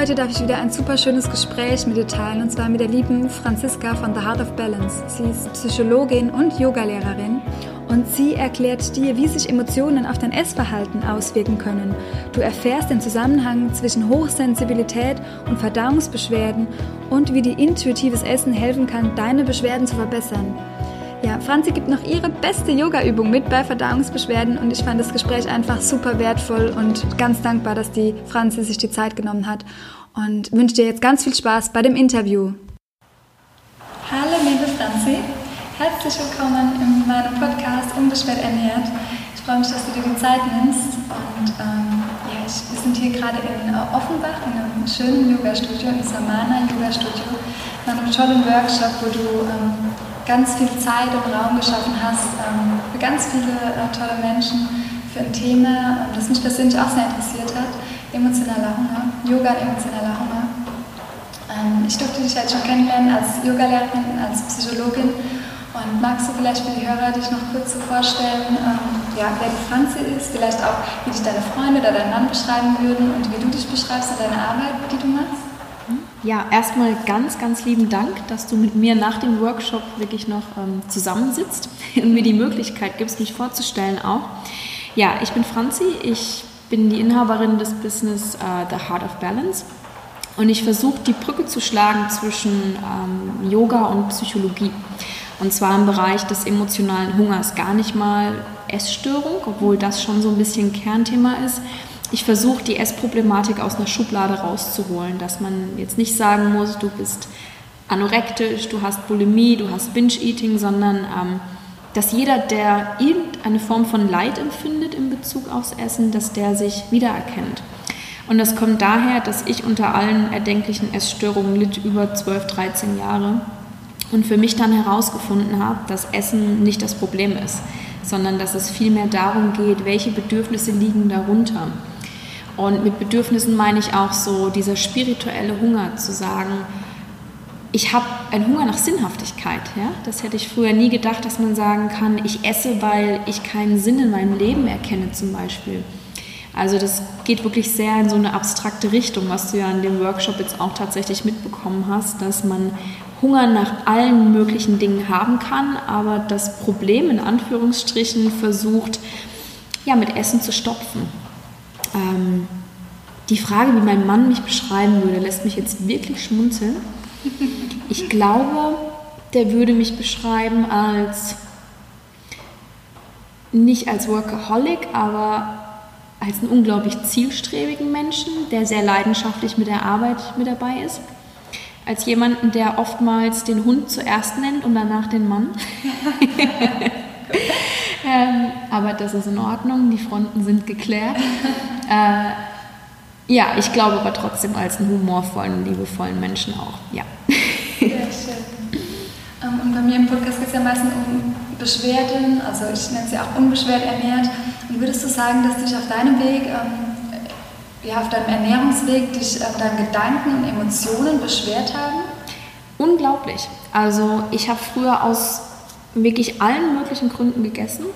Heute darf ich wieder ein super schönes Gespräch mit dir teilen und zwar mit der lieben Franziska von The Heart of Balance. Sie ist Psychologin und Yogalehrerin und sie erklärt dir, wie sich Emotionen auf dein Essverhalten auswirken können. Du erfährst den Zusammenhang zwischen Hochsensibilität und Verdauungsbeschwerden und wie dir intuitives Essen helfen kann, deine Beschwerden zu verbessern. Ja, Franzi gibt noch ihre beste Yoga-Übung mit bei Verdauungsbeschwerden und ich fand das Gespräch einfach super wertvoll und ganz dankbar, dass die Franzi sich die Zeit genommen hat und wünsche dir jetzt ganz viel Spaß bei dem Interview. Hallo liebe Franzi, herzlich willkommen in meinem Podcast Unbeschwert ernährt. Ich freue mich, dass du dir die Zeit nimmst und ähm, ja, ich, wir sind hier gerade in Offenbach in einem schönen Yoga-Studio, im Samana Yoga-Studio, in einem tollen Workshop, wo du ähm, ganz viel Zeit und Raum geschaffen hast ähm, für ganz viele äh, tolle Menschen, für ein Thema, ähm, das mich persönlich auch sehr interessiert hat, emotionaler Hunger, Yoga und emotionaler Hunger. Ähm, ich durfte dich jetzt schon kennenlernen als Yogalehrerin, als Psychologin und magst du vielleicht für die Hörer dich noch kurz so vorstellen, ähm, ja, wer die Franzi ist, vielleicht auch, wie dich deine Freunde oder dein Mann beschreiben würden und wie du dich beschreibst und deine Arbeit, die du machst? Ja, erstmal ganz, ganz lieben Dank, dass du mit mir nach dem Workshop wirklich noch ähm, zusammensitzt und mir die Möglichkeit gibst, mich vorzustellen auch. Ja, ich bin Franzi, ich bin die Inhaberin des Business uh, The Heart of Balance und ich versuche die Brücke zu schlagen zwischen ähm, Yoga und Psychologie. Und zwar im Bereich des emotionalen Hungers, gar nicht mal Essstörung, obwohl das schon so ein bisschen Kernthema ist, ich versuche die Essproblematik aus einer Schublade rauszuholen, dass man jetzt nicht sagen muss, du bist anorektisch, du hast Bulimie, du hast Binge-Eating, sondern ähm, dass jeder, der irgendeine Form von Leid empfindet in Bezug aufs Essen, dass der sich wiedererkennt. Und das kommt daher, dass ich unter allen erdenklichen Essstörungen litt über 12, 13 Jahre und für mich dann herausgefunden habe, dass Essen nicht das Problem ist, sondern dass es vielmehr darum geht, welche Bedürfnisse liegen darunter. Und mit Bedürfnissen meine ich auch so dieser spirituelle Hunger zu sagen, ich habe einen Hunger nach Sinnhaftigkeit. Ja? Das hätte ich früher nie gedacht, dass man sagen kann, ich esse, weil ich keinen Sinn in meinem Leben erkenne zum Beispiel. Also das geht wirklich sehr in so eine abstrakte Richtung, was du ja in dem Workshop jetzt auch tatsächlich mitbekommen hast, dass man Hunger nach allen möglichen Dingen haben kann, aber das Problem in Anführungsstrichen versucht, ja, mit Essen zu stopfen. Ähm, die Frage, wie mein Mann mich beschreiben würde, lässt mich jetzt wirklich schmunzeln. Ich glaube, der würde mich beschreiben als nicht als Workaholic, aber als einen unglaublich zielstrebigen Menschen, der sehr leidenschaftlich mit der Arbeit mit dabei ist. Als jemanden, der oftmals den Hund zuerst nennt und danach den Mann. ähm, aber das ist in Ordnung, die Fronten sind geklärt. Äh, ja, ich glaube aber trotzdem als einen humorvollen, liebevollen Menschen auch. Ja. Sehr schön. Ähm, und bei mir im Podcast geht es ja meistens um Beschwerden, also ich nenne sie auch unbeschwert ernährt. Und würdest du sagen, dass dich auf deinem Weg, ähm, ja, auf deinem Ernährungsweg, dich äh, deine Gedanken und Emotionen beschwert haben? Unglaublich. Also ich habe früher aus wirklich allen möglichen Gründen gegessen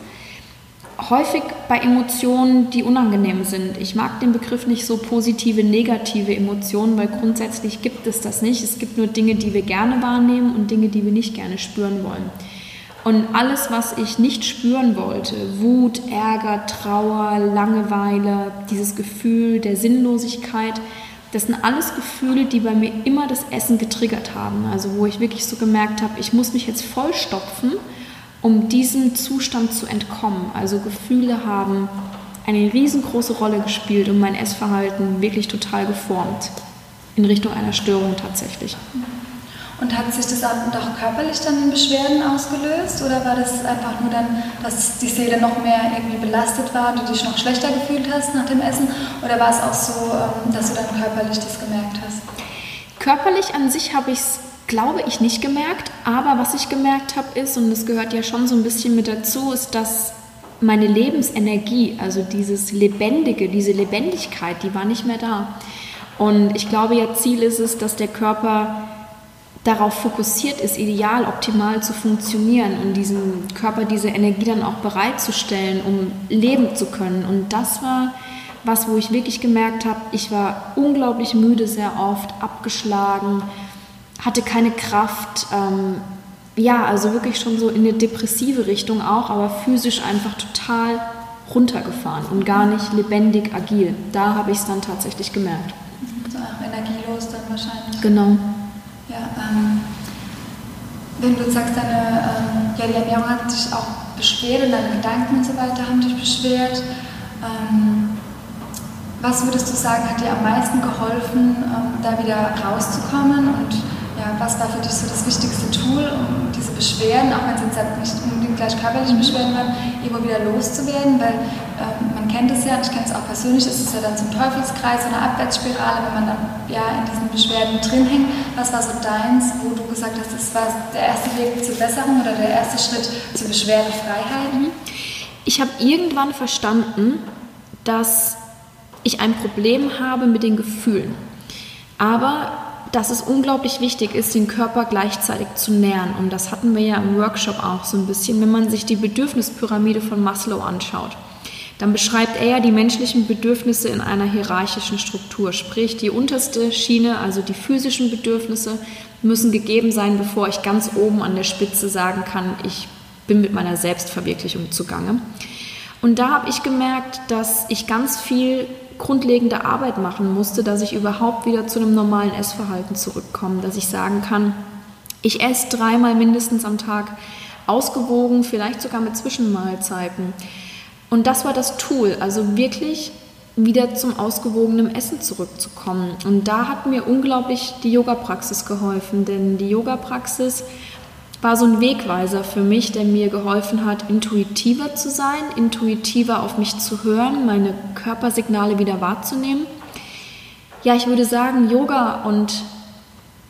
häufig bei Emotionen, die unangenehm sind. Ich mag den Begriff nicht so positive, negative Emotionen, weil grundsätzlich gibt es das nicht. Es gibt nur Dinge, die wir gerne wahrnehmen und Dinge, die wir nicht gerne spüren wollen. Und alles, was ich nicht spüren wollte, Wut, Ärger, Trauer, Langeweile, dieses Gefühl der Sinnlosigkeit, das sind alles Gefühle, die bei mir immer das Essen getriggert haben. Also wo ich wirklich so gemerkt habe, ich muss mich jetzt vollstopfen um diesem Zustand zu entkommen. Also Gefühle haben eine riesengroße Rolle gespielt und mein Essverhalten wirklich total geformt in Richtung einer Störung tatsächlich. Und hat sich das auch körperlich dann in Beschwerden ausgelöst oder war das einfach nur dann, dass die Seele noch mehr irgendwie belastet war und du dich noch schlechter gefühlt hast nach dem Essen? Oder war es auch so, ähm, dass du dann körperlich das gemerkt hast? Körperlich an sich habe ich es, glaube ich, nicht gemerkt. Aber was ich gemerkt habe ist, und das gehört ja schon so ein bisschen mit dazu, ist, dass meine Lebensenergie, also dieses Lebendige, diese Lebendigkeit, die war nicht mehr da. Und ich glaube, ja, Ziel ist es, dass der Körper darauf fokussiert ist, ideal, optimal zu funktionieren und diesem Körper diese Energie dann auch bereitzustellen, um leben zu können. Und das war was, wo ich wirklich gemerkt habe, ich war unglaublich müde sehr oft, abgeschlagen, hatte keine Kraft. Ähm, ja, also wirklich schon so in eine depressive Richtung auch, aber physisch einfach total runtergefahren und gar nicht lebendig agil. Da habe ich es dann tatsächlich gemerkt. So auch energielos dann wahrscheinlich. Genau. Ja, ähm, wenn du sagst, deine, ähm, ja, die Ernährung hat sich auch beschwert und deine Gedanken und so weiter haben dich beschwert. Ähm, was würdest du sagen, hat dir am meisten geholfen, ähm, da wieder rauszukommen? Und ja, was war für dich so das wichtigste Tool, um diese Beschwerden, auch wenn es jetzt halt nicht unbedingt gleich körperliche Beschwerden waren, irgendwo wieder loszuwerden? Weil ähm, man kennt es ja, ich kenne es auch persönlich, ist es ja dann zum Teufelskreis, so eine Abwärtsspirale, wenn man dann ja in diesen Beschwerden drin hängt. Was war so deins, wo du gesagt hast, das war der erste Weg zur Besserung oder der erste Schritt zur Beschwerdefreiheit? Mhm. Ich habe irgendwann verstanden, dass ich ein Problem habe mit den Gefühlen. Aber dass es unglaublich wichtig ist, den Körper gleichzeitig zu nähren. Und das hatten wir ja im Workshop auch so ein bisschen, wenn man sich die Bedürfnispyramide von Maslow anschaut. Dann beschreibt er ja die menschlichen Bedürfnisse in einer hierarchischen Struktur. Sprich, die unterste Schiene, also die physischen Bedürfnisse, müssen gegeben sein, bevor ich ganz oben an der Spitze sagen kann, ich bin mit meiner Selbstverwirklichung zugange. Und da habe ich gemerkt, dass ich ganz viel grundlegende Arbeit machen musste, dass ich überhaupt wieder zu einem normalen Essverhalten zurückkomme, dass ich sagen kann, ich esse dreimal mindestens am Tag ausgewogen, vielleicht sogar mit Zwischenmahlzeiten. Und das war das Tool, also wirklich wieder zum ausgewogenen Essen zurückzukommen. Und da hat mir unglaublich die Yoga-Praxis geholfen, denn die Yoga-Praxis war so ein Wegweiser für mich, der mir geholfen hat, intuitiver zu sein, intuitiver auf mich zu hören, meine Körpersignale wieder wahrzunehmen. Ja, ich würde sagen, Yoga und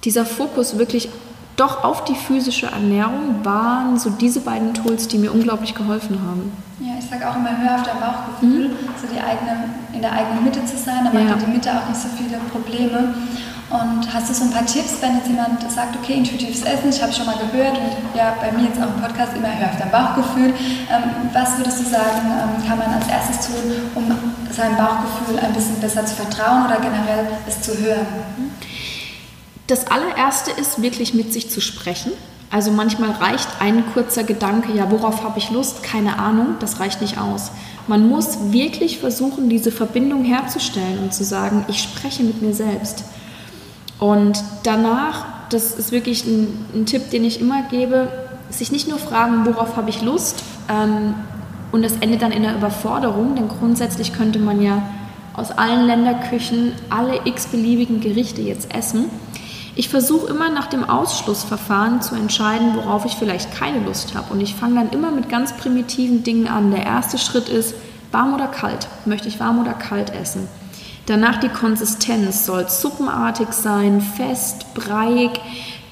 dieser Fokus wirklich doch auf die physische Ernährung waren so diese beiden Tools, die mir unglaublich geholfen haben. Ja, ich sage auch immer, hör auf dein Bauchgefühl, mhm. so die eigene, in der eigenen Mitte zu sein, dann ja. hat die Mitte auch nicht so viele Probleme. Und hast du so ein paar Tipps, wenn jetzt jemand sagt, okay, intuitives Essen, ich habe schon mal gehört und ja, bei mir jetzt auch im Podcast immer, hör auf dein Bauchgefühl. Ähm, was würdest du sagen, ähm, kann man als erstes tun, um seinem Bauchgefühl ein bisschen besser zu vertrauen oder generell es zu hören? Das allererste ist wirklich mit sich zu sprechen. Also manchmal reicht ein kurzer Gedanke, ja, worauf habe ich Lust? Keine Ahnung, das reicht nicht aus. Man muss wirklich versuchen, diese Verbindung herzustellen und zu sagen, ich spreche mit mir selbst. Und danach, das ist wirklich ein, ein, Tipp, den ich immer gebe, sich nicht nur fragen, worauf habe ich Lust ähm, und das endet dann in einer Überforderung, denn grundsätzlich könnte man ja aus allen Länderküchen alle x-beliebigen Gerichte jetzt essen. Ich versuche immer nach dem Ausschlussverfahren zu entscheiden, worauf ich vielleicht keine Lust habe. Und ich fange dann immer mit ganz primitiven Dingen an. Der erste Schritt ist, warm oder kalt? Möchte ich warm oder kalt essen? Danach die Konsistenz soll suppenartig sein, fest, breiig,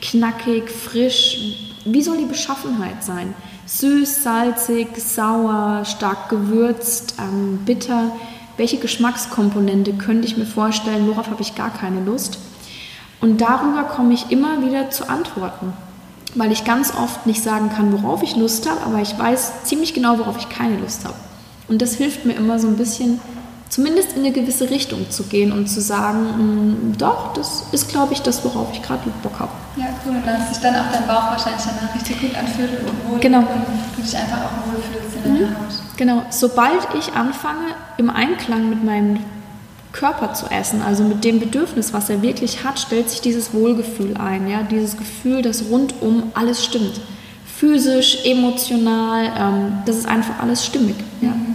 knackig, frisch. Wie soll die Beschaffenheit sein? Süß, salzig, sauer, stark gewürzt, ähm, bitter. Welche Geschmackskomponente könnte ich mir vorstellen? Worauf habe ich gar keine Lust? Und darüber komme ich immer wieder zu Antworten, weil ich ganz oft nicht sagen kann, worauf ich Lust habe, aber ich weiß ziemlich genau, worauf ich keine Lust habe. Und das hilft mir immer so ein bisschen zumindest in eine gewisse Richtung zu gehen und zu sagen, mm, doch, das ist, glaube ich, das, worauf ich gerade Bock habe. Ja, cool. Und dass sich dann auch dein Bauch wahrscheinlich danach richtig gut anfühlt und wohl genau. und du dich einfach auch wohlfühlst in deiner mhm. Haut. Genau. Sobald ich anfange, im Einklang mit meinem Körper zu essen, also mit dem Bedürfnis, was er wirklich hat, stellt sich dieses Wohlgefühl ein. Ja? Dieses Gefühl, dass rundum alles stimmt. Physisch, emotional, ähm, das ist einfach alles stimmig. Ja? Mhm.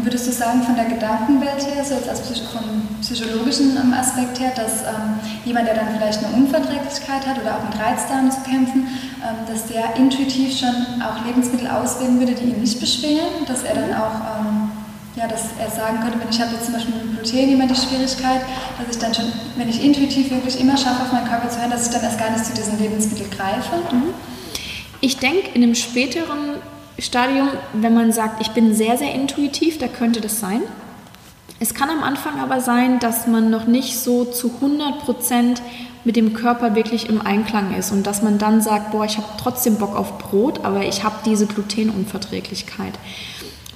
Und würdest du sagen, von der Gedankenwelt her, so jetzt als von psychologischen ähm, Aspekt her, dass ähm, jemand, der dann vielleicht eine Unverträglichkeit hat oder auch mit Reizdarm zu kämpfen, ähm, dass der intuitiv schon auch Lebensmittel auswählen würde, die ihn nicht beschweren, dass er dann auch ähm, ja, dass er sagen könnte, wenn ich habe jetzt zum Beispiel mit Gluten immer die Schwierigkeit, dass ich dann schon, wenn ich intuitiv wirklich immer schaffe, auf meinen Körper zu hören, dass ich dann erst gar nicht zu diesen Lebensmitteln greife. Mhm. Ich denke, in einem späteren Stadium, wenn man sagt, ich bin sehr, sehr intuitiv, da könnte das sein. Es kann am Anfang aber sein, dass man noch nicht so zu 100 Prozent mit dem Körper wirklich im Einklang ist und dass man dann sagt, boah, ich habe trotzdem Bock auf Brot, aber ich habe diese Glutenunverträglichkeit.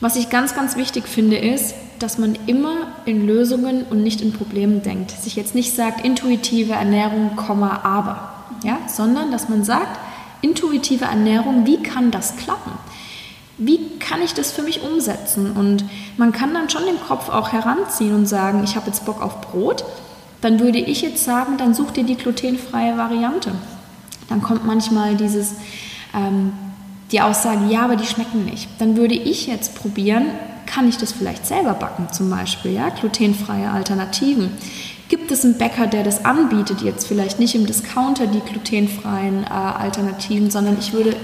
Was ich ganz, ganz wichtig finde, ist, dass man immer in Lösungen und nicht in Problemen denkt. Sich jetzt nicht sagt, intuitive Ernährung, aber, ja, sondern dass man sagt, intuitive Ernährung, wie kann das klappen? Wie kann ich das für mich umsetzen? Und man kann dann schon den Kopf auch heranziehen und sagen, ich habe jetzt Bock auf Brot. Dann würde ich jetzt sagen, dann such dir die glutenfreie Variante. Dann kommt manchmal dieses, ähm, die Aussage, ja, aber die schmecken nicht. Dann würde ich jetzt probieren, kann ich das vielleicht selber backen zum Beispiel, ja, glutenfreie Alternativen. Gibt es einen Bäcker, der das anbietet, jetzt vielleicht nicht im Discounter die glutenfreien äh, Alternativen, sondern ich würde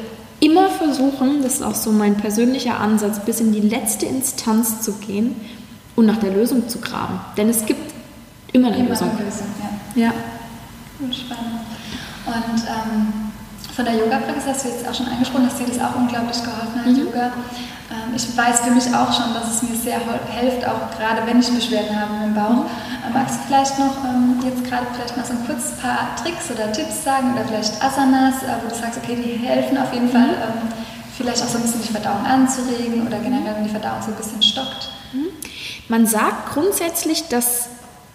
immer versuchen, das ist auch so mein persönlicher Ansatz, bis in die letzte Instanz zu gehen und nach der Lösung zu graben. Denn es gibt immer eine immer Lösung. Eine Lösung ja. ja. Spannend. Und ähm, von der Yoga-Praxis hast du jetzt auch schon angesprochen, dass dir das auch unglaublich geholfen hat, mhm. Yoga. Ähm, ich weiß für mich auch schon, dass es mir sehr hilft, auch gerade wenn ich Beschwerden habe im Bauch. Mhm. Ähm, magst du vielleicht noch ähm, jetzt gerade vielleicht mal so ein kurz paar Tricks oder Tipps sagen oder vielleicht Asanas, äh, wo du sagst, okay, die helfen auf jeden mhm. Fall, vielleicht auch so ein bisschen die Verdauung anzuregen oder generell, wenn die Verdauung so ein bisschen stockt? Mhm. Man sagt grundsätzlich, dass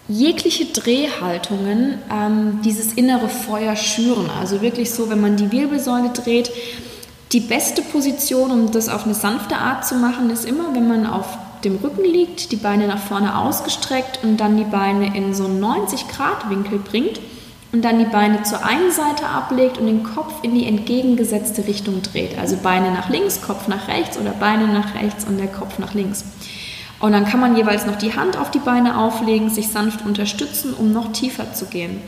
jegliche Drehhaltungen ähm, dieses innere Feuer schüren. Also wirklich so, wenn man die Wirbelsäule dreht, die beste Position, um das auf eine sanfte Art zu machen, ist immer, wenn man auf dem Rücken liegt, die Beine nach vorne ausgestreckt und dann die Beine in so einen 90-Grad-Winkel bringt und dann die Beine zur einen Seite ablegt und den Kopf in die entgegengesetzte Richtung dreht. Also Beine nach links, Kopf nach rechts oder Beine nach rechts und der Kopf nach links. Und dann kann man jeweils noch die Hand auf die Beine auflegen, sich sanft unterstützen, um noch tiefer zu gehen.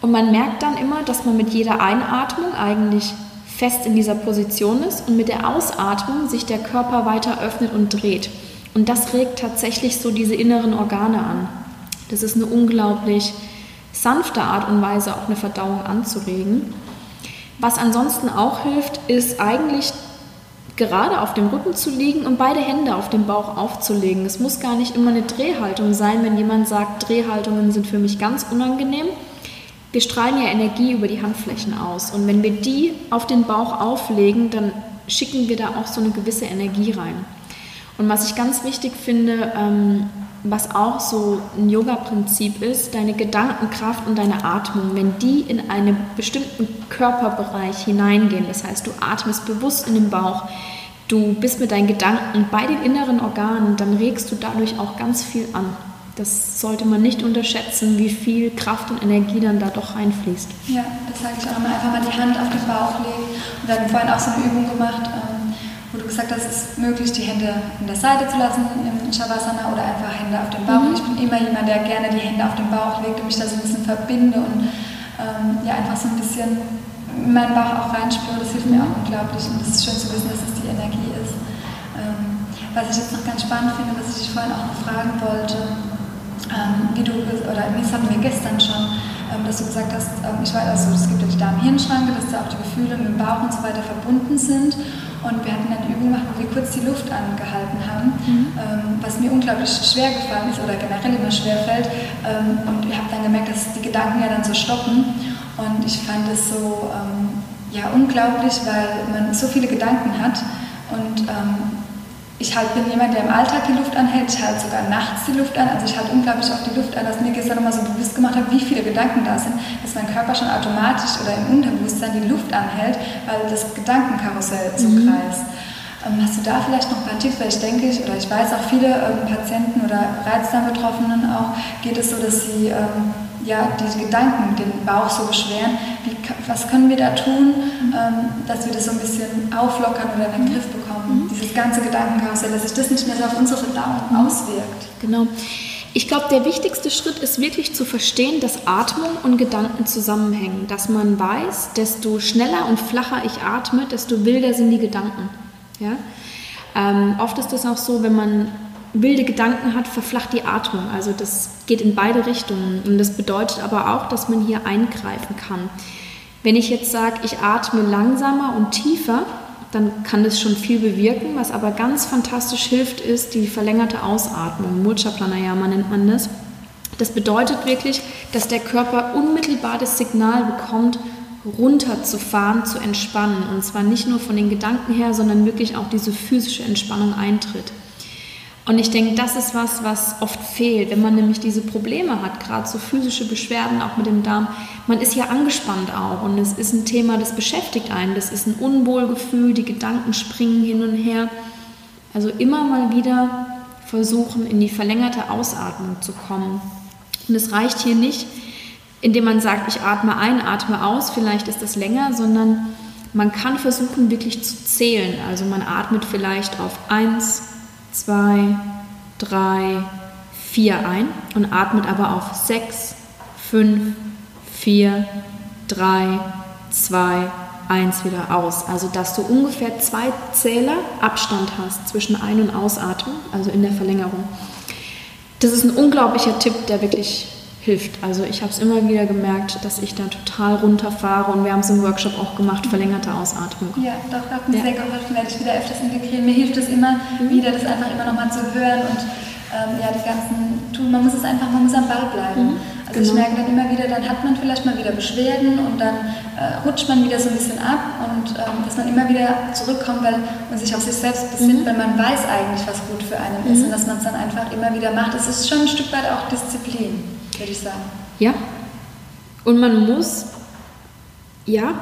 Und man merkt dann immer, dass man mit jeder Einatmung eigentlich fest in dieser Position ist und mit der Ausatmung sich der Körper weiter öffnet und dreht. Und das regt tatsächlich so diese inneren Organe an. Das ist eine unglaublich sanfte Art und Weise, auch eine Verdauung anzuregen. Was ansonsten auch hilft, ist eigentlich gerade auf dem Rücken zu liegen und beide Hände auf dem Bauch aufzulegen. Es muss gar nicht immer eine Drehhaltung sein, wenn jemand sagt, Drehhaltungen sind für mich ganz unangenehm. Wir strahlen ja Energie über die Handflächen aus und wenn wir die auf den Bauch auflegen, dann schicken wir da auch so eine gewisse Energie rein. Und was ich ganz wichtig finde, ähm, was auch so ein Yoga-Prinzip ist, deine Gedankenkraft und deine Atmung, wenn die in einen bestimmten Körperbereich hineingehen, das heißt, du atmest bewusst in den Bauch, du bist mit deinen Gedanken bei den inneren Organen, dann regst du dadurch auch ganz viel an. Das sollte man nicht unterschätzen, wie viel Kraft und Energie dann da doch reinfließt. Ja, das sage ich auch immer. Einfach mal die Hand auf den Bauch legen. Und wir hatten vorhin auch so eine Übung gemacht, ähm, wo du gesagt hast, es ist möglich, die Hände in der Seite zu lassen im Shavasana oder einfach Hände auf dem Bauch. Mhm. Ich bin immer jemand, der gerne die Hände auf den Bauch legt und mich da so ein bisschen verbinde und ähm, ja, einfach so ein bisschen in meinen Bauch auch reinspüre. Das hilft mir auch unglaublich und es ist schön zu wissen, dass es die Energie ist. Ähm, was ich jetzt noch ganz spannend finde, was ich dich vorhin auch noch fragen wollte, ähm, wie du, oder das hatten wir gestern schon, ähm, dass du gesagt hast, ähm, ich weiß also, es gibt ja die Darm-Hirn-Schranke, dass da auch die Gefühle mit dem Bauch und so weiter verbunden sind. Und wir hatten eine Übung gemacht, wo wir kurz die Luft angehalten haben, mhm. ähm, was mir unglaublich schwer gefallen ist oder generell immer schwer fällt. Ähm, und ich habe dann gemerkt, dass die Gedanken ja dann so stoppen. Und ich fand es so ähm, ja, unglaublich, weil man so viele Gedanken hat. Und ähm, ich halt bin jemand, der im Alltag die Luft anhält, ich halte sogar nachts die Luft an, also ich halte unglaublich auch die Luft an, was mir gestern nochmal so bewusst gemacht hat, wie viele Gedanken da sind, dass mein Körper schon automatisch oder im Unterbewusstsein die Luft anhält, weil das Gedankenkarussell so mhm. kreist. Ähm, hast du da vielleicht noch ein paar Tipps, weil ich denke, oder ich weiß auch viele ähm, Patienten oder Reizdarmbetroffenen auch, geht es so, dass sie ähm, ja, diese Gedanken den Bauch so beschweren. Wie, was können wir da tun, ähm, dass wir das so ein bisschen auflockern oder in den Griff bekommen? Mhm. Dieses ganze Gedankenkarussell, dass sich das nicht mehr so auf unsere Verdauung mhm. auswirkt. Genau. Ich glaube, der wichtigste Schritt ist wirklich zu verstehen, dass Atmung und Gedanken zusammenhängen. Dass man weiß, desto schneller und flacher ich atme, desto wilder sind die Gedanken. Ja? Ähm, oft ist es auch so, wenn man wilde Gedanken hat, verflacht die Atmung. Also das geht in beide Richtungen. Und das bedeutet aber auch, dass man hier eingreifen kann. Wenn ich jetzt sage, ich atme langsamer und tiefer, dann kann das schon viel bewirken. Was aber ganz fantastisch hilft, ist die verlängerte Ausatmung. Mulcha Pranayama nennt man das. Das bedeutet wirklich, dass der Körper unmittelbar das Signal bekommt, runterzufahren, zu entspannen. Und zwar nicht nur von den Gedanken her, sondern wirklich auch diese physische Entspannung eintritt. Und ich denke, das ist was, was oft fehlt, wenn man nämlich diese Probleme hat, gerade so physische Beschwerden auch mit dem Darm. Man ist ja angespannt auch und es ist ein Thema, das beschäftigt einen. Das ist ein Unwohlgefühl, die Gedanken springen hin und her. Also immer mal wieder versuchen, in die verlängerte Ausatmung zu kommen. Und es reicht hier nicht, indem man sagt, ich atme ein, atme aus, vielleicht ist das länger, sondern man kann versuchen, wirklich zu zählen. Also man atmet vielleicht auf 1, zwei, drei, vier ein und atmet aber auf sechs, fünf, vier, drei, zwei, eins wieder aus. Also dass du ungefähr zwei Zähler Abstand hast zwischen Ein- und Ausatmen, also in der Verlängerung. Das ist ein unglaublicher Tipp, der wirklich hilft. Also ich habe es immer wieder gemerkt, dass ich da total runterfahre und wir haben es im Workshop auch gemacht, verlängerte Ausatmung. Ja, doch, hat mir ja. sehr geholfen, werde ich wieder öfters integrieren. Mir hilft es immer mhm. wieder, das einfach immer nochmal zu hören und ähm, ja, die ganzen tun, man muss es einfach, man muss am Ball bleiben. Mhm. Also genau. ich merke dann immer wieder, dann hat man vielleicht mal wieder Beschwerden und dann äh, rutscht man wieder so ein bisschen ab und ähm, dass man immer wieder zurückkommt, weil man sich auf sich selbst besinnt, mhm. weil man weiß eigentlich, was gut für einen ist mhm. und dass man es dann einfach immer wieder macht. Es ist schon ein Stück weit auch Disziplin würde ich sagen. Ja. Und man muss, ja,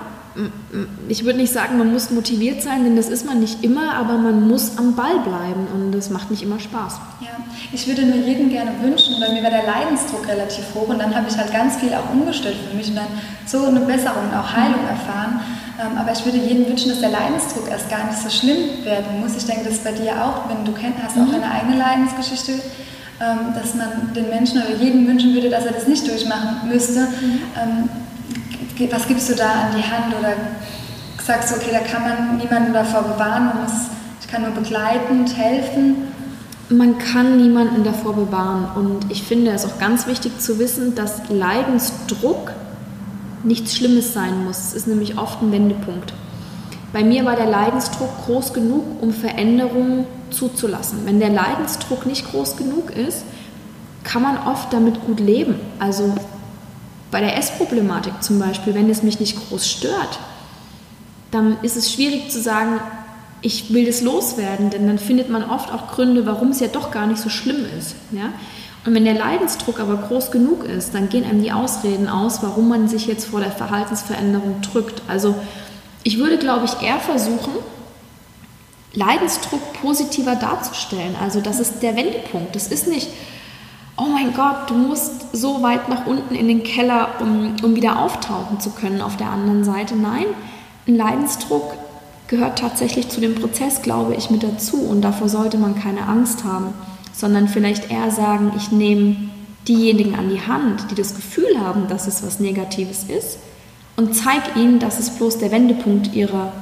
ich würde nicht sagen, man muss motiviert sein, denn das ist man nicht immer, aber man muss am Ball bleiben und das macht nicht immer Spaß. Ja, ich würde mir jedem gerne wünschen, weil mir war der Leidensdruck relativ hoch und dann habe ich halt ganz viel auch umgestellt für mich und dann so eine Besserung, auch Heilung erfahren. Ähm, aber ich würde jedem wünschen, dass der Leidensdruck erst gar nicht so schlimm werden muss. Ich denke, das ist bei dir auch, wenn du kennst, hast auch mhm. eine eigene Leidensgeschichte dass man den Menschen oder jedem wünschen würde, dass er das nicht durchmachen müsste. Mhm. Ähm, was gibst du da an die Hand oder sagst du, okay, da kann man niemanden davor bewahren, man muss, ich kann nur begleitend helfen? Man kann niemanden davor bewahren und ich finde es auch ganz wichtig zu wissen, dass Leidensdruck nichts Schlimmes sein muss. Es ist nämlich oft ein Wendepunkt. Bei mir war der Leidensdruck groß genug, um Veränderungen zuzulassen. Wenn der Leidensdruck nicht groß genug ist, kann man oft damit gut leben. Also bei der Essproblematik zum Beispiel, wenn es mich nicht groß stört, dann ist es schwierig zu sagen, ich will das loswerden, denn dann findet man oft auch Gründe, warum es ja doch gar nicht so schlimm ist. Ja? Und wenn der Leidensdruck aber groß genug ist, dann gehen einem die Ausreden aus, warum man sich jetzt vor der Verhaltensveränderung drückt. Also ich würde, glaube ich, eher versuchen, Leidensdruck positiver darzustellen. Also das ist der Wendepunkt. Das ist nicht, oh mein Gott, du musst so weit nach unten in den Keller, um, um wieder auftauchen zu können auf der anderen Seite. Nein, ein Leidensdruck gehört tatsächlich zu dem Prozess, glaube ich, mit dazu. Und davor sollte man keine Angst haben, sondern vielleicht eher sagen, ich nehme diejenigen an die Hand, die das Gefühl haben, dass es was Negatives ist und zeig ihnen, dass es bloß der Wendepunkt ihrer,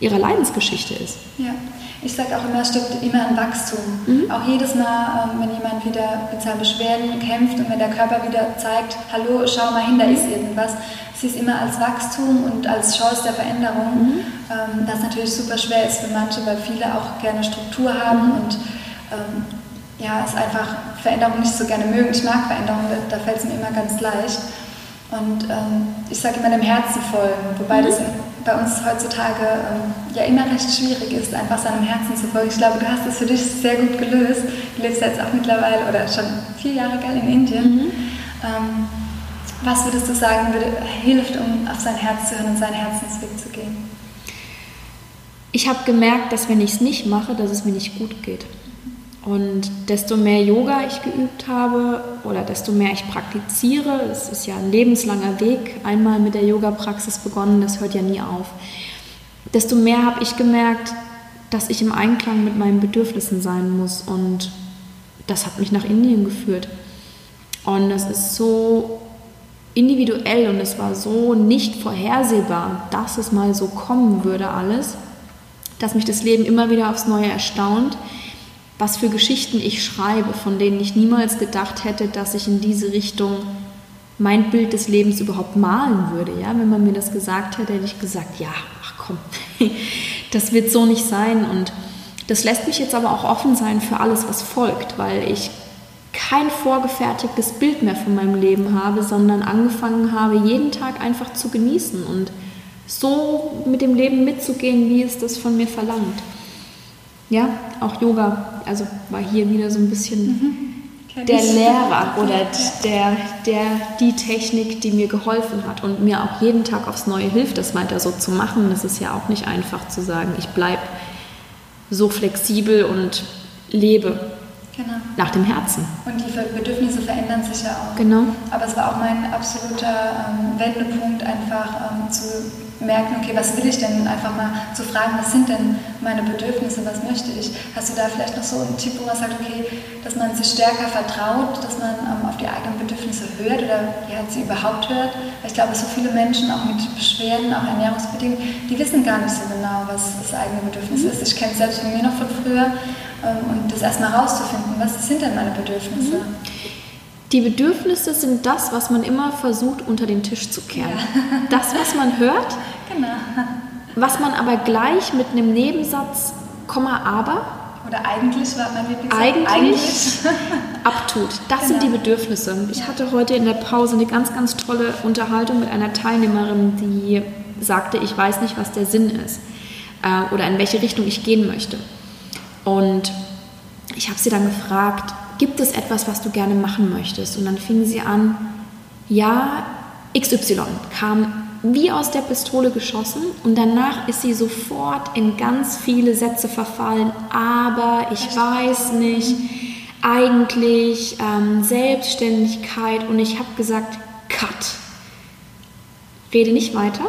ihrer Leidensgeschichte ist. Ja, ich sage auch immer, es steckt immer ein Wachstum. Mhm. Auch jedes Mal, ähm, wenn jemand wieder mit seinen Beschwerden kämpft und wenn der Körper wieder zeigt, hallo, schau mal hin, da ist irgendwas, sie ist immer als Wachstum und als Chance der Veränderung, mhm. Ähm, das natürlich super schwer ist für manche, weil viele auch gerne Struktur haben mhm. und ähm, ja, es einfach Veränderung nicht so gerne mögen. Ich mag Veränderung, da, da fällt es mir immer ganz leicht. Und ähm, ich sage immer dem Herzen folgen, wobei mhm. das bei uns heutzutage ähm, ja immer recht schwierig ist, einfach seinem Herzen zu folgen. Ich glaube, du hast es für dich sehr gut gelöst. Du lebst jetzt auch mittlerweile oder schon vier Jahre gell, in Indien. Mhm. Ähm, was würdest du sagen, würde, hilft, um auf sein Herz zu hören und seinen Herzensweg zu gehen? Ich habe gemerkt, dass wenn ich es nicht mache, dass es mir nicht gut geht. Und desto mehr Yoga ich geübt habe oder desto mehr ich praktiziere, es ist ja ein lebenslanger Weg, einmal mit der Yoga-Praxis begonnen, das hört ja nie auf, desto mehr habe ich gemerkt, dass ich im Einklang mit meinen Bedürfnissen sein muss. Und das hat mich nach Indien geführt. Und das ist so individuell und es war so nicht vorhersehbar, dass es mal so kommen würde alles, dass mich das Leben immer wieder aufs Neue erstaunt, was für Geschichten ich schreibe, von denen ich niemals gedacht hätte, dass ich in diese Richtung mein Bild des Lebens überhaupt malen würde. Ja? Wenn man mir das gesagt hätte, hätte ich gesagt, ja, ach komm, das wird so nicht sein. Und das lässt mich jetzt aber auch offen sein für alles, was folgt, weil ich kein vorgefertigtes Bild mehr von meinem Leben habe, sondern angefangen habe, jeden Tag einfach zu genießen und so mit dem Leben mitzugehen, wie es das von mir verlangt. Ja, auch Yoga, also war hier wieder so ein bisschen mhm. der Lehrer oder der, der, die Technik, die mir geholfen hat und mir auch jeden Tag aufs Neue hilft, das weiter so zu machen. Das ist ja auch nicht einfach zu sagen, ich bleibe so flexibel und lebe Genau. Nach dem Herzen. Und die Bedürfnisse verändern sich ja auch. Genau. Aber es war auch mein absoluter ähm, Wendepunkt, einfach ähm, zu merken, okay, was will ich denn? Einfach mal zu fragen, was sind denn meine Bedürfnisse, was möchte ich? Hast du da vielleicht noch so einen Tipp, wo man sagt, okay, dass man sich stärker vertraut, dass man ähm, auf die eigenen Bedürfnisse hört oder ja, sie überhaupt hört? Weil ich glaube, so viele Menschen, auch mit Beschwerden, auch ernährungsbedingt, die wissen gar nicht so genau, was das eigene Bedürfnis mhm. ist. Ich kenne es selbst von mir noch von früher ähm, und das erstmal rauszufinden, was sind denn meine Bedürfnisse? Mhm. Die Bedürfnisse sind das, was man immer versucht unter den Tisch zu kehren. Ja. Das, was man hört, genau. was man aber gleich mit einem Nebensatz, Komma, aber oder eigentlich war mein Lieblingssatz. Eigentlich, eigentlich. abtut. Das genau. sind die Bedürfnisse. Ich hatte heute in der Pause eine ganz, ganz tolle Unterhaltung mit einer Teilnehmerin, die sagte, ich weiß nicht, was der Sinn ist äh, oder in welche Richtung ich gehen möchte. Und ich habe sie dann gefragt, gibt es etwas, was du gerne machen möchtest? Und dann fing sie an, ja, XY kam wie aus der Pistole geschossen und danach ist sie sofort in ganz viele Sätze verfallen, aber ich weiß nicht, eigentlich ähm, Selbstständigkeit und ich habe gesagt, cut. Rede nicht weiter.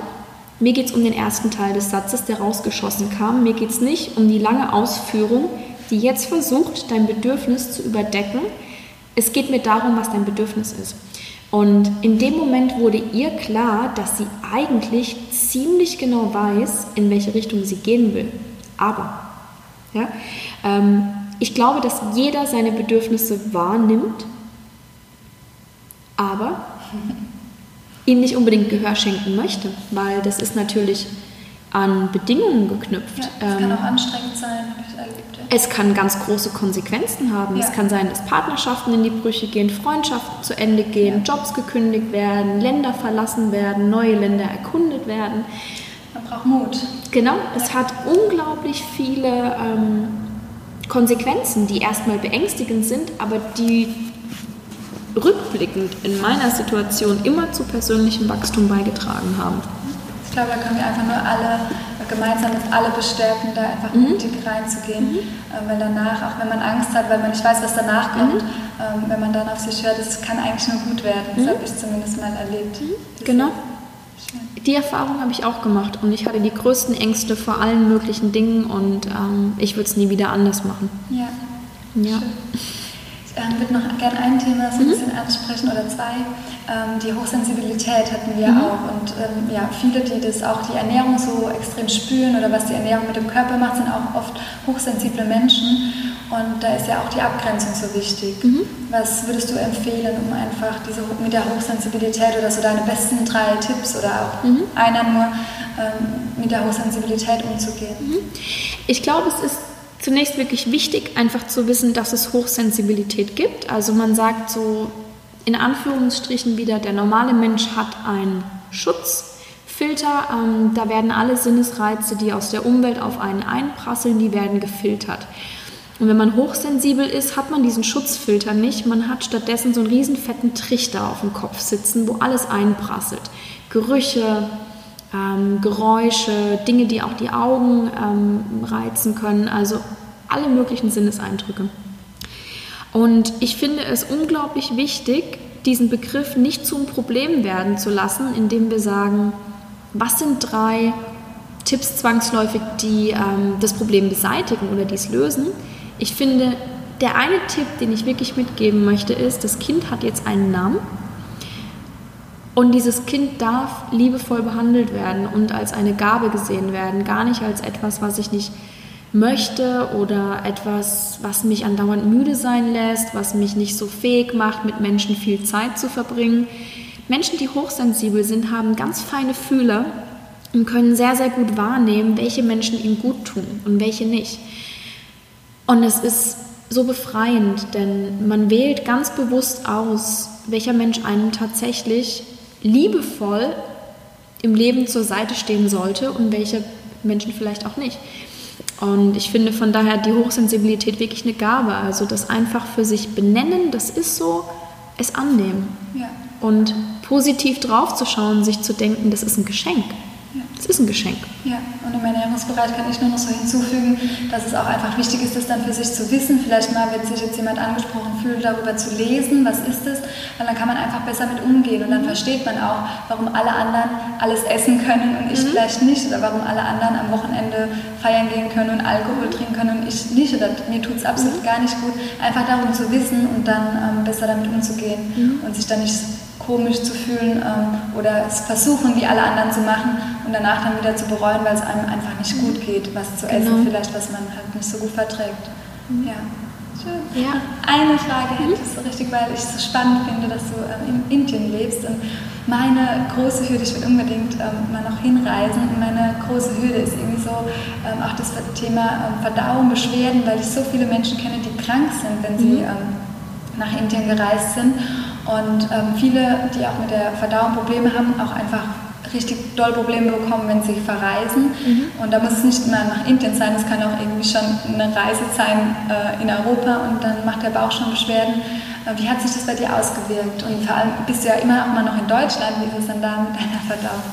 Mir geht es um den ersten Teil des Satzes, der rausgeschossen kam. Mir geht es nicht um die lange Ausführung, die jetzt versucht, dein Bedürfnis zu überdecken. Es geht mir darum, was dein Bedürfnis ist. Und in dem Moment wurde ihr klar, dass sie eigentlich ziemlich genau weiß, in welche Richtung sie gehen will. Aber, ja, ähm, ich glaube, dass jeder seine Bedürfnisse wahrnimmt, aber ihm nicht unbedingt Gehör schenken möchte, weil das ist natürlich an Bedingungen geknüpft. Ja, es kann ähm, auch anstrengend sein, habe ich erlebt. Es kann ganz große Konsequenzen haben. Ja. Es kann sein, dass Partnerschaften in die Brüche gehen, Freundschaften zu Ende gehen, ja. Jobs gekündigt werden, Länder verlassen werden, neue Länder erkundet werden. Man braucht Mut. Genau, es hat unglaublich viele ähm, Konsequenzen, die erstmal beängstigend sind, aber die rückblickend in meiner Situation immer zu persönlichem Wachstum beigetragen haben. Ich glaube, da können wir einfach nur alle gemeinsam mit alle bestärken, da einfach mhm. mutig reinzugehen. Mhm. Ähm, weil danach, auch wenn man Angst hat, weil man nicht weiß, was danach kommt, mhm. ähm, wenn man dann auf sich hört, es kann eigentlich nur gut werden. Das mhm. habe ich zumindest mal erlebt. Mhm. Genau. Die Erfahrung habe ich auch gemacht und ich hatte die größten Ängste vor allen möglichen Dingen und ähm, ich würde es nie wieder anders machen. Ja. Ja. Schön ähm, würde noch gerne ein Thema so ein mhm. bisschen ansprechen oder zwei. Ähm, die Hochsensibilität hatten wir mhm. auch und ähm, ja, viele, die das auch die Ernährung so extrem spüren oder was die Ernährung mit dem Körper macht, sind auch oft hochsensible Menschen und da ist ja auch die Abgrenzung so wichtig. Mhm. Was würdest du empfehlen, um einfach diese mit der Hochsensibilität oder so deine besten drei Tipps oder auch mhm. einer nur ähm, mit der Hochsensibilität umzugehen? Mhm. Ich glaube, es ist zunächst wirklich wichtig, einfach zu wissen, dass es Hochsensibilität gibt. Also man sagt so in Anführungsstrichen wieder, der normale Mensch hat einen Schutzfilter. Ähm, da werden alle Sinnesreize, die aus der Umwelt auf einen einprasseln, die werden gefiltert. Und wenn man hochsensibel ist, hat man diesen Schutzfilter nicht. Man hat stattdessen so einen riesen fetten Trichter auf dem Kopf sitzen, wo alles einprasselt. Gerüche, ähm, Geräusche, Dinge, die auch die Augen ähm, reizen können, also alle möglichen Sinneseindrücke. Und ich finde es unglaublich wichtig, diesen Begriff nicht zum Problem werden zu lassen, indem wir sagen, was sind drei Tipps zwangsläufig, die ähm, das Problem beseitigen oder dies lösen. Ich finde, der eine Tipp, den ich wirklich mitgeben möchte, ist, das Kind hat jetzt einen Namen und dieses Kind darf liebevoll behandelt werden und als eine Gabe gesehen werden, gar nicht als etwas, was ich nicht möchte oder etwas, was mich andauernd müde sein lässt, was mich nicht so fähig macht, mit Menschen viel Zeit zu verbringen. Menschen, die hochsensibel sind, haben ganz feine Fühler und können sehr, sehr gut wahrnehmen, welche Menschen ihnen gut tun und welche nicht. Und es ist so befreiend, denn man wählt ganz bewusst aus, welcher Mensch einem tatsächlich liebevoll im Leben zur Seite stehen sollte und welche Menschen vielleicht auch nicht. Und ich finde von daher die Hochsensibilität wirklich eine Gabe. Also das einfach für sich benennen, das ist so, es annehmen. Ja. Und positiv drauf zu schauen, sich zu denken, das ist ein Geschenk. Es ist ein Geschenk. Ja, und im Ernährungsbereich kann ich nur noch so hinzufügen, dass es auch einfach wichtig ist, das dann für sich zu wissen. Vielleicht mal, wenn sich jetzt jemand angesprochen fühlt, darüber zu lesen, was ist es, weil dann kann man einfach besser mit umgehen und dann mhm. versteht man auch, warum alle anderen alles essen können und ich mhm. vielleicht nicht oder warum alle anderen am Wochenende feiern gehen können und Alkohol trinken können und ich nicht oder mir tut es absolut mhm. gar nicht gut. Einfach darum zu wissen und dann ähm, besser damit umzugehen mhm. und sich dann nicht komisch zu fühlen ähm, oder es versuchen, wie alle anderen zu machen und danach dann wieder zu bereuen, weil es einem einfach nicht gut geht, was zu genau. essen, vielleicht was man halt nicht so gut verträgt. Mhm. Ja. Schön. Ja. Eine Frage hätte ich so richtig, weil ich es so spannend finde, dass du ähm, in Indien lebst. Und meine große Hürde, ich will unbedingt ähm, mal noch hinreisen, und meine große Hürde ist irgendwie so ähm, auch das Thema ähm, Verdauung, Beschwerden, weil ich so viele Menschen kenne, die krank sind, wenn sie mhm. Ähm, nach Indien gereist sind. Und ähm, viele, die auch mit der Verdauung Probleme haben, auch einfach richtig doll Probleme bekommen, wenn sie verreisen. Mhm. Und da muss es nicht immer nach Indien sein, es kann auch irgendwie schon eine Reise sein äh, in Europa und dann macht der Bauch schon Beschwerden. Äh, wie hat sich das bei dir ausgewirkt? Und vor allem bist du ja immer auch mal noch in Deutschland, wie ist es dann da mit deiner Verdauung?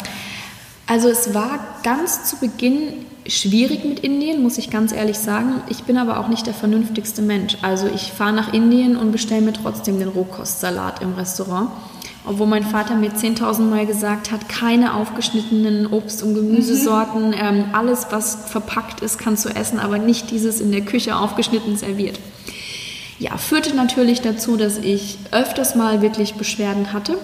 Also es war ganz zu Beginn schwierig mit Indien, muss ich ganz ehrlich sagen. Ich bin aber auch nicht der vernünftigste Mensch. Also ich fahre nach Indien und bestelle mir trotzdem den Rohkostsalat im Restaurant. Obwohl mein Vater mir 10.000 Mal gesagt hat, keine aufgeschnittenen Obst- und Gemüsesorten, mhm. ähm, alles, was verpackt ist, kannst du essen, aber nicht dieses in der Küche aufgeschnitten serviert. Ja, führte natürlich dazu, dass ich öfters mal wirklich Beschwerden hatte.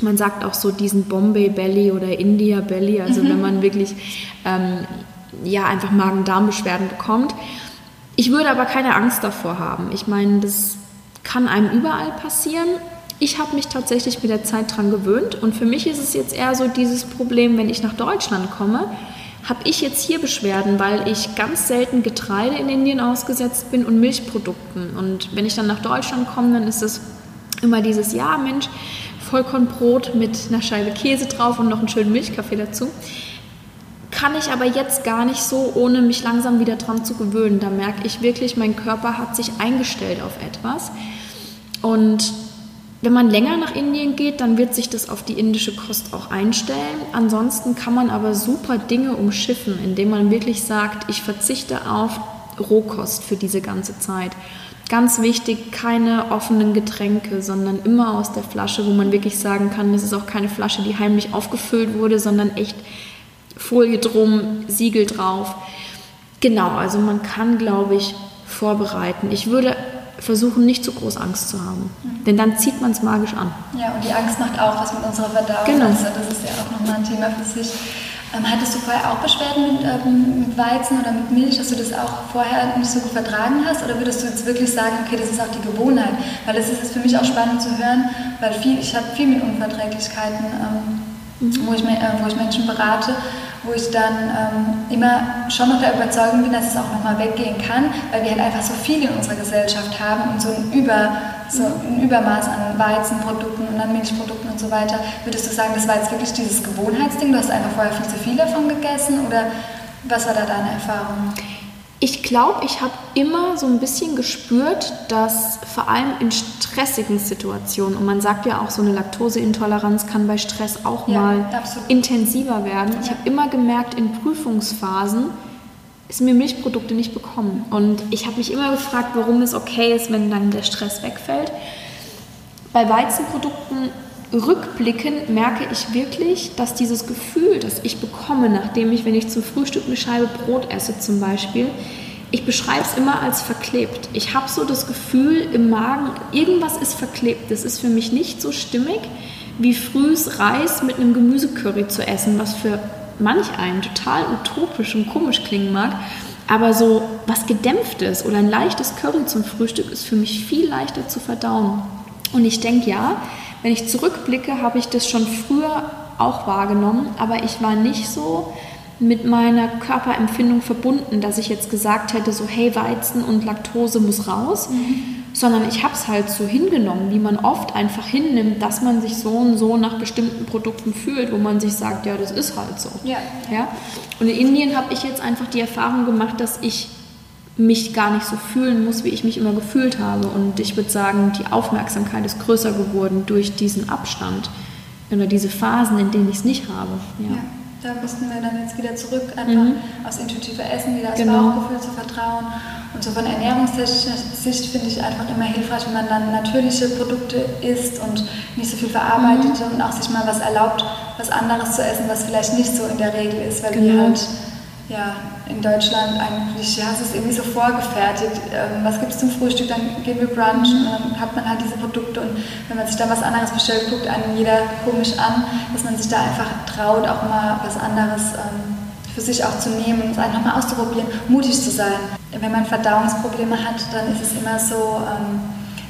Man sagt auch so diesen Bombay Belly oder India Belly, also mhm. wenn man wirklich ähm, ja, einfach Magen-Darm-Beschwerden bekommt. Ich würde aber keine Angst davor haben. Ich meine, das kann einem überall passieren. Ich habe mich tatsächlich mit der Zeit daran gewöhnt und für mich ist es jetzt eher so dieses Problem, wenn ich nach Deutschland komme, habe ich jetzt hier Beschwerden, weil ich ganz selten Getreide in Indien ausgesetzt bin und Milchprodukten. Und wenn ich dann nach Deutschland komme, dann ist es immer dieses, ja Mensch, Vollkornbrot mit einer Scheibe Käse drauf und noch einen schönen Milchkaffee dazu kann ich aber jetzt gar nicht so, ohne mich langsam wieder dran zu gewöhnen. Da merke ich wirklich, mein Körper hat sich eingestellt auf etwas. Und wenn man länger nach Indien geht, dann wird sich das auf die indische Kost auch einstellen. Ansonsten kann man aber super Dinge umschiffen, indem man wirklich sagt, ich verzichte auf Rohkost für diese ganze Zeit. Ganz wichtig, keine offenen Getränke, sondern immer aus der Flasche, wo man wirklich sagen kann, das ist auch keine Flasche, die heimlich aufgefüllt wurde, sondern echt Folie drum, Siegel drauf. Genau, also man kann, glaube ich, vorbereiten. Ich würde versuchen, nicht zu groß Angst zu haben, mhm. denn dann zieht man es magisch an. Ja, und die Angst macht auch was mit unserer Verdauung. Genau. Also das ist ja auch nochmal ein Thema für sich. Ähm, hattest du vorher auch Beschwerden mit, ähm, mit, Weizen oder mit Milch, dass du das auch vorher nicht so gut vertragen hast? Oder würdest du jetzt wirklich sagen, okay, das ist auch die Gewohnheit? Weil das ist jetzt für mich auch spannend zu hören, weil viel, ich habe viel mit Unverträglichkeiten, ähm, mhm. wo, ich, äh, wo ich Menschen berate wo ich dann ähm, immer schon noch der Überzeugung bin, dass es auch nochmal weggehen kann, weil wir halt einfach so viel in unserer Gesellschaft haben und so ein, Über, so ein Übermaß an Weizenprodukten und an Milchprodukten und so weiter. Würdest du sagen, das war jetzt wirklich dieses Gewohnheitsding, du hast einfach vorher viel zu viel davon gegessen oder was war da deine Erfahrung? Ich glaube, ich habe immer so ein bisschen gespürt, dass vor allem in stressigen Situationen, und man sagt ja auch, so eine Laktoseintoleranz kann bei Stress auch ja, mal absolut. intensiver werden. Ja. Ich habe immer gemerkt, in Prüfungsphasen ist mir Milchprodukte nicht bekommen. Und ich habe mich immer gefragt, warum es okay ist, wenn dann der Stress wegfällt. Bei Weizenprodukten rückblickend merke ich wirklich, dass dieses Gefühl, das ich bekomme, nachdem ich, wenn ich zum Frühstück eine Scheibe Brot esse zum Beispiel, Ich beschreibe es immer als verklebt. Ich habe so das Gefühl im Magen, irgendwas ist verklebt. Das ist für mich nicht so stimmig, wie frühes Reis mit einem Gemüsecurry zu essen, was für manch einen total utopisch und komisch klingen mag. Aber so was Gedämpftes oder ein leichtes Curry zum Frühstück ist für mich viel leichter zu verdauen. Und ich denke, ja, wenn ich zurückblicke, habe ich das schon früher auch wahrgenommen, aber ich war nicht so mit meiner Körperempfindung verbunden, dass ich jetzt gesagt hätte, so hey, Weizen und Laktose muss raus, mhm. sondern ich habe es halt so hingenommen, wie man oft einfach hinnimmt, dass man sich so und so nach bestimmten Produkten fühlt, wo man sich sagt, ja, das ist halt so. Ja. ja? Und in Indien habe ich jetzt einfach die Erfahrung gemacht, dass ich mich gar nicht so fühlen muss, wie ich mich immer gefühlt habe. Und ich würde sagen, die Aufmerksamkeit ist größer geworden durch diesen Abstand oder diese Phasen, in denen ich es nicht habe. Ja. ja. Da müssten wir dann jetzt wieder zurück, einfach mhm. aufs intuitive Essen, wieder aufs genau. Bauchgefühl zu vertrauen. Und so von ernährungstechnischer Sicht finde ich einfach immer hilfreich, wenn man dann natürliche Produkte isst und nicht so viel verarbeitete mhm. und auch sich mal was erlaubt, was anderes zu essen, was vielleicht nicht so in der Regel ist, weil genau. wir halt ja, in Deutschland eigentlich, ja, es ist irgendwie so vorgefertigt. Ähm, was gibt es zum Frühstück? Dann gehen wir Brunch und dann hat man halt diese Produkte und wenn man sich da was anderes bestellt, guckt einen jeder komisch an, dass man sich da einfach traut, auch mal was anderes ähm, für sich auch zu nehmen es einfach mal auszuprobieren, mutig zu sein. Wenn man Verdauungsprobleme hat, dann ist es immer so, ähm,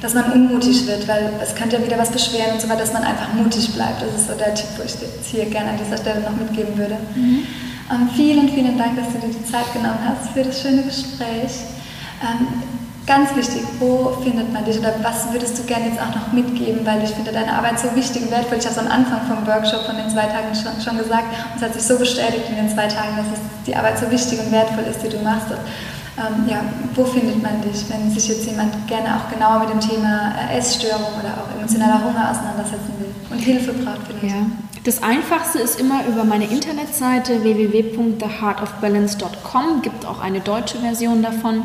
dass man unmutig wird, weil es könnte ja wieder was beschweren und so weiter, dass man einfach mutig bleibt. Das ist so der Tipp, wo ich jetzt hier gerne an dieser Stelle noch mitgeben würde. Mhm. Ähm, vielen, vielen Dank, dass du dir die Zeit genommen hast für das schöne Gespräch. Ähm, ganz wichtig, wo findet man dich oder was würdest du gerne jetzt auch noch mitgeben, weil ich finde deine Arbeit so wichtig und wertvoll. Ich habe es am Anfang vom Workshop von den zwei Tagen schon, schon gesagt und es hat sich so bestätigt in den zwei Tagen, dass es, die Arbeit so wichtig und wertvoll ist, die du machst. Und, ähm, ja, wo findet man dich, wenn sich jetzt jemand gerne auch genauer mit dem Thema äh, Essstörung oder auch emotionaler Hunger auseinandersetzen will und Hilfe braucht vielleicht? Ja. Das Einfachste ist immer über meine Internetseite www.theheartofbalance.com, gibt auch eine deutsche Version davon.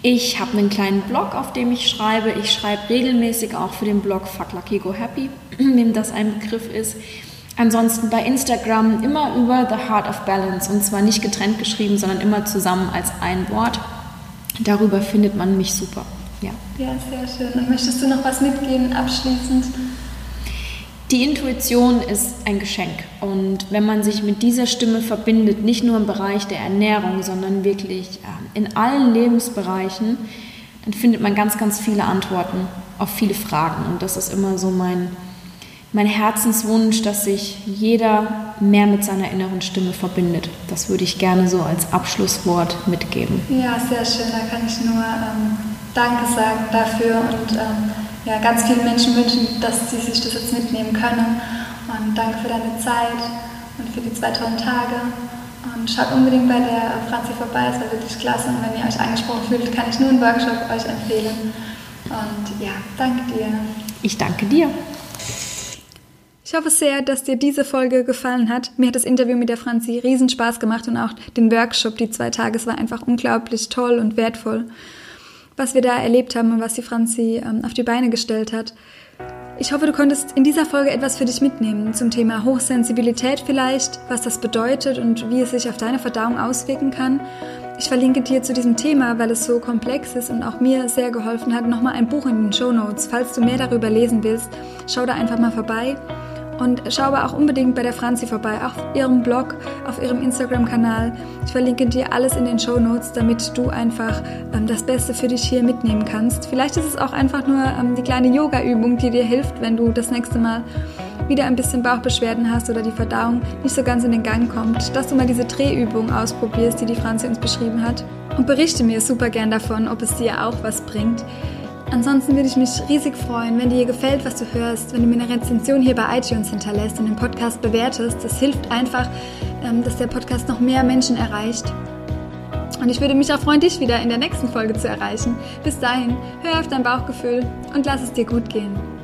Ich habe einen kleinen Blog, auf dem ich schreibe. Ich schreibe regelmäßig auch für den Blog Fuck Lucky Go Happy, wem das ein Begriff ist. Ansonsten bei Instagram immer über The Heart of Balance und zwar nicht getrennt geschrieben, sondern immer zusammen als ein Wort. Darüber findet man mich super. Ja, ja sehr schön. Und möchtest du noch was mitgeben abschließend? Die Intuition ist ein Geschenk und wenn man sich mit dieser Stimme verbindet, nicht nur im Bereich der Ernährung, sondern wirklich in allen Lebensbereichen, dann findet man ganz, ganz viele Antworten auf viele Fragen und das ist immer so mein, mein Herzenswunsch, dass sich jeder mehr mit seiner inneren Stimme verbindet. Das würde ich gerne so als Abschlusswort mitgeben. Ja, sehr schön, da kann ich nur ähm, Danke sagen dafür und ähm, ja, ganz vielen Menschen wünschen, dass sie sich das jetzt mitnehmen können. Und danke für deine Zeit und für die zwei tollen Tage. Und schaut unbedingt bei der Franzi vorbei, es war wirklich klasse. Und wenn ihr euch angesprochen fühlt, kann ich nur einen Workshop euch empfehlen. Und ja, danke dir. Ich danke dir. Ich hoffe sehr, dass dir diese Folge gefallen hat. Mir hat das Interview mit der Franzi riesen Spaß gemacht und auch den Workshop, die zwei Tage, es war einfach unglaublich toll und wertvoll was wir da erlebt haben und was die Franzi ähm, auf die Beine gestellt hat. Ich hoffe, du konntest in dieser Folge etwas für dich mitnehmen zum Thema Hochsensibilität vielleicht, was das bedeutet und wie es sich auf deine Verdauung auswirken kann. Ich verlinke dir zu diesem Thema, weil es so komplex ist und auch mir sehr geholfen hat, nochmal ein Buch in den Show Notes. Falls du mehr darüber lesen willst, schau da einfach mal vorbei. Und schau aber auch unbedingt bei der Franzi vorbei, auf ihrem Blog, auf ihrem Instagram-Kanal. Ich verlinke dir alles in den Show Notes, damit du einfach ähm, das Beste für dich hier mitnehmen kannst. Vielleicht ist es auch einfach nur ähm, die kleine Yoga-Übung, die dir hilft, wenn du das nächste Mal wieder ein bisschen Bauchbeschwerden hast oder die Verdauung nicht so ganz in den Gang kommt, dass du mal diese Drehübung ausprobierst, die die Franzi uns beschrieben hat. Und berichte mir super gern davon, ob es dir auch was bringt. Ansonsten würde ich mich riesig freuen, wenn dir gefällt, was du hörst, wenn du mir eine Rezension hier bei iTunes hinterlässt und den Podcast bewertest. Das hilft einfach, ähm, dass der Podcast noch mehr Menschen erreicht. Und ich würde mich auch freuen, dich wieder in der nächsten Folge zu erreichen. Bis dahin, hör auf dein Bauchgefühl und lass es dir gut gehen.